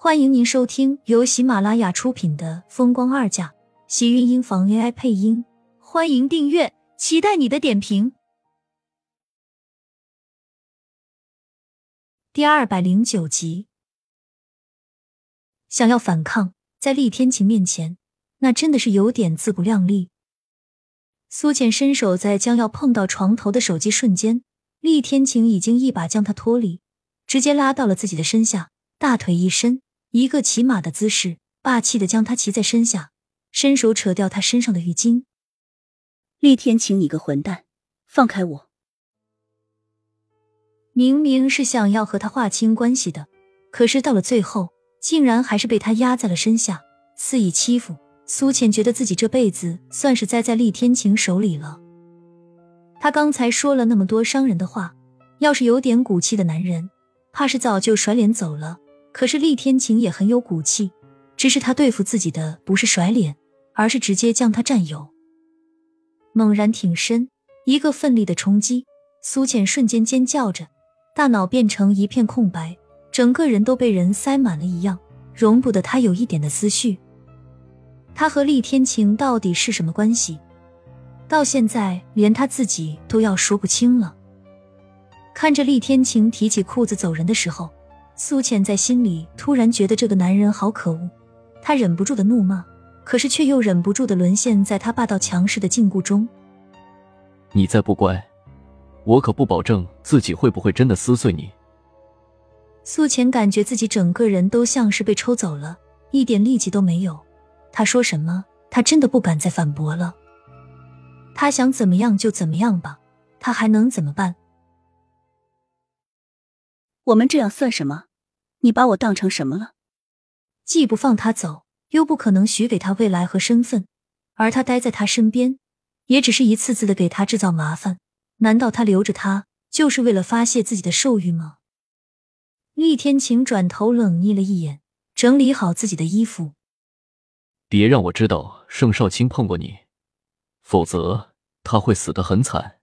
欢迎您收听由喜马拉雅出品的《风光二嫁》，喜运音房 AI 配音。欢迎订阅，期待你的点评。第二百零九集，想要反抗，在厉天晴面前，那真的是有点自不量力。苏浅伸手在将要碰到床头的手机瞬间，厉天晴已经一把将他脱离，直接拉到了自己的身下，大腿一伸。一个骑马的姿势，霸气的将他骑在身下，伸手扯掉他身上的浴巾。厉天晴，你个混蛋，放开我！明明是想要和他划清关系的，可是到了最后，竟然还是被他压在了身下，肆意欺负。苏浅觉得自己这辈子算是栽在厉天晴手里了。他刚才说了那么多伤人的话，要是有点骨气的男人，怕是早就甩脸走了。可是厉天晴也很有骨气，只是他对付自己的不是甩脸，而是直接将他占有。猛然挺身，一个奋力的冲击，苏浅瞬间尖叫着，大脑变成一片空白，整个人都被人塞满了一样，容不得他有一点的思绪。他和厉天晴到底是什么关系？到现在连他自己都要说不清了。看着厉天晴提起裤子走人的时候。苏浅在心里突然觉得这个男人好可恶，她忍不住的怒骂，可是却又忍不住的沦陷在他霸道强势的禁锢中。你再不乖，我可不保证自己会不会真的撕碎你。苏浅感觉自己整个人都像是被抽走了，一点力气都没有。他说什么，他真的不敢再反驳了。他想怎么样就怎么样吧，他还能怎么办？我们这样算什么？你把我当成什么了？既不放他走，又不可能许给他未来和身份，而他待在他身边，也只是一次次的给他制造麻烦。难道他留着他就是为了发泄自己的兽欲吗？厉天晴转头冷睨了一眼，整理好自己的衣服。别让我知道盛少卿碰过你，否则他会死得很惨。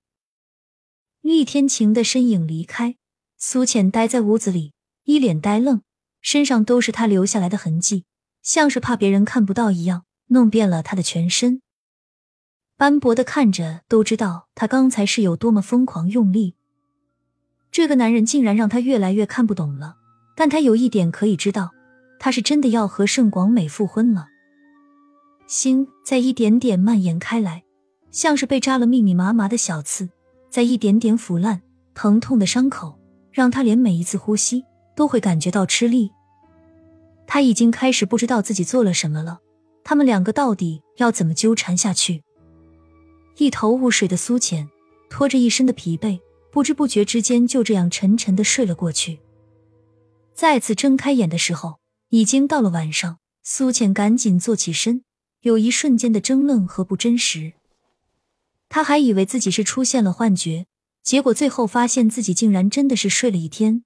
厉天晴的身影离开，苏浅待在屋子里。一脸呆愣，身上都是他留下来的痕迹，像是怕别人看不到一样，弄遍了他的全身。斑驳的看着都知道他刚才是有多么疯狂用力。这个男人竟然让他越来越看不懂了，但他有一点可以知道，他是真的要和盛广美复婚了。心在一点点蔓延开来，像是被扎了密密麻麻的小刺，在一点点腐烂，疼痛的伤口让他连每一次呼吸。都会感觉到吃力。他已经开始不知道自己做了什么了。他们两个到底要怎么纠缠下去？一头雾水的苏浅拖着一身的疲惫，不知不觉之间就这样沉沉的睡了过去。再次睁开眼的时候，已经到了晚上。苏浅赶紧坐起身，有一瞬间的怔愣和不真实。他还以为自己是出现了幻觉，结果最后发现自己竟然真的是睡了一天。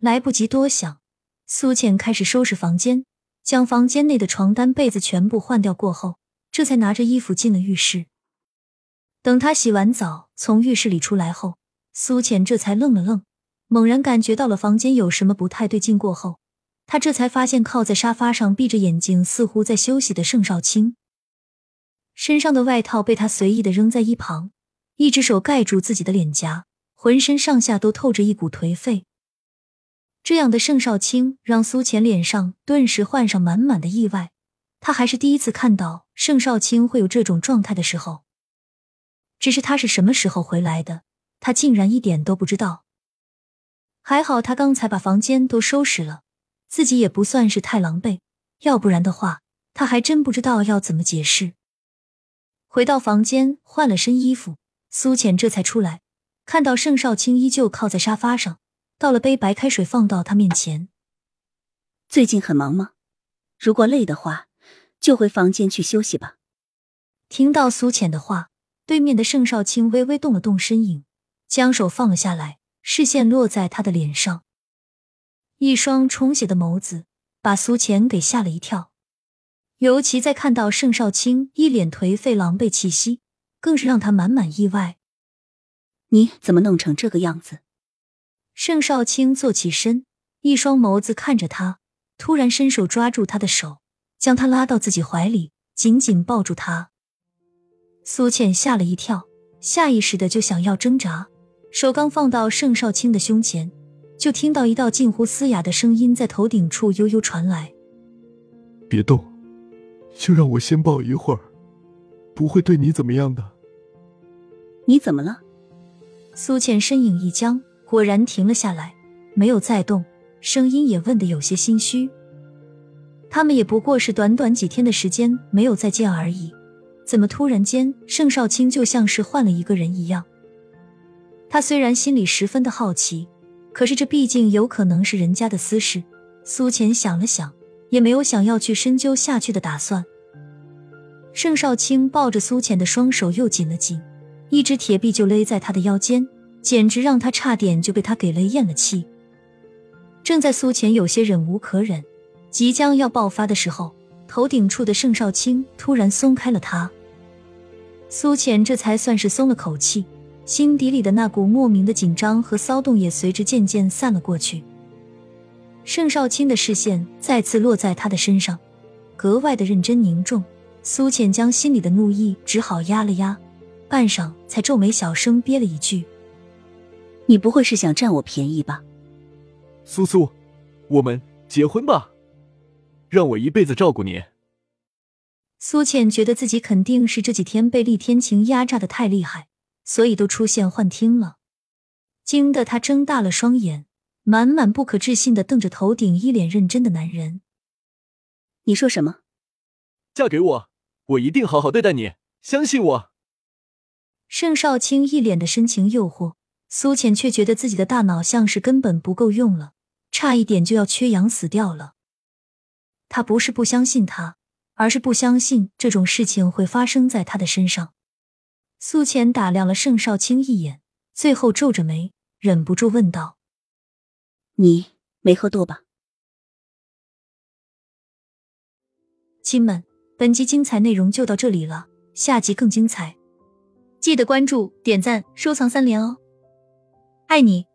来不及多想，苏浅开始收拾房间，将房间内的床单被子全部换掉过后，这才拿着衣服进了浴室。等他洗完澡从浴室里出来后，苏浅这才愣了愣，猛然感觉到了房间有什么不太对劲。过后，他这才发现靠在沙发上闭着眼睛，似乎在休息的盛少卿，身上的外套被他随意的扔在一旁，一只手盖住自己的脸颊，浑身上下都透着一股颓废。这样的盛少卿让苏浅脸上顿时换上满满的意外，他还是第一次看到盛少卿会有这种状态的时候。只是他是什么时候回来的，他竟然一点都不知道。还好他刚才把房间都收拾了，自己也不算是太狼狈，要不然的话，他还真不知道要怎么解释。回到房间换了身衣服，苏浅这才出来，看到盛少卿依旧靠在沙发上。倒了杯白开水，放到他面前。最近很忙吗？如果累的话，就回房间去休息吧。听到苏浅的话，对面的盛少卿微微动了动身影，将手放了下来，视线落在他的脸上，一双充血的眸子把苏浅给吓了一跳。尤其在看到盛少卿一脸颓废、狼狈气息，更是让他满满意外。你怎么弄成这个样子？盛少卿坐起身，一双眸子看着他，突然伸手抓住他的手，将他拉到自己怀里，紧紧抱住他。苏倩吓了一跳，下意识的就想要挣扎，手刚放到盛少卿的胸前，就听到一道近乎嘶哑的声音在头顶处悠悠传来：“别动，就让我先抱一会儿，不会对你怎么样的。”你怎么了？苏倩身影一僵，果然停了下来，没有再动。声音也问得有些心虚，他们也不过是短短几天的时间没有再见而已，怎么突然间盛少卿就像是换了一个人一样？他虽然心里十分的好奇，可是这毕竟有可能是人家的私事。苏浅想了想，也没有想要去深究下去的打算。盛少卿抱着苏浅的双手又紧了紧，一只铁臂就勒在他的腰间，简直让他差点就被他给勒咽了气。正在苏浅有些忍无可忍，即将要爆发的时候，头顶处的盛少卿突然松开了他。苏浅这才算是松了口气，心底里的那股莫名的紧张和骚动也随之渐渐散了过去。盛少卿的视线再次落在他的身上，格外的认真凝重。苏浅将心里的怒意只好压了压，半晌才皱眉小声憋了一句：“你不会是想占我便宜吧？”苏苏，我们结婚吧，让我一辈子照顾你。苏倩觉得自己肯定是这几天被厉天晴压榨的太厉害，所以都出现幻听了，惊得她睁大了双眼，满满不可置信的瞪着头顶一脸认真的男人。你说什么？嫁给我，我一定好好对待你，相信我。盛少卿一脸的深情诱惑，苏浅却觉得自己的大脑像是根本不够用了。差一点就要缺氧死掉了。他不是不相信他，而是不相信这种事情会发生在他的身上。苏浅打量了盛少卿一眼，最后皱着眉，忍不住问道：“你没喝多吧？”亲们，本集精彩内容就到这里了，下集更精彩，记得关注、点赞、收藏三连哦！爱你。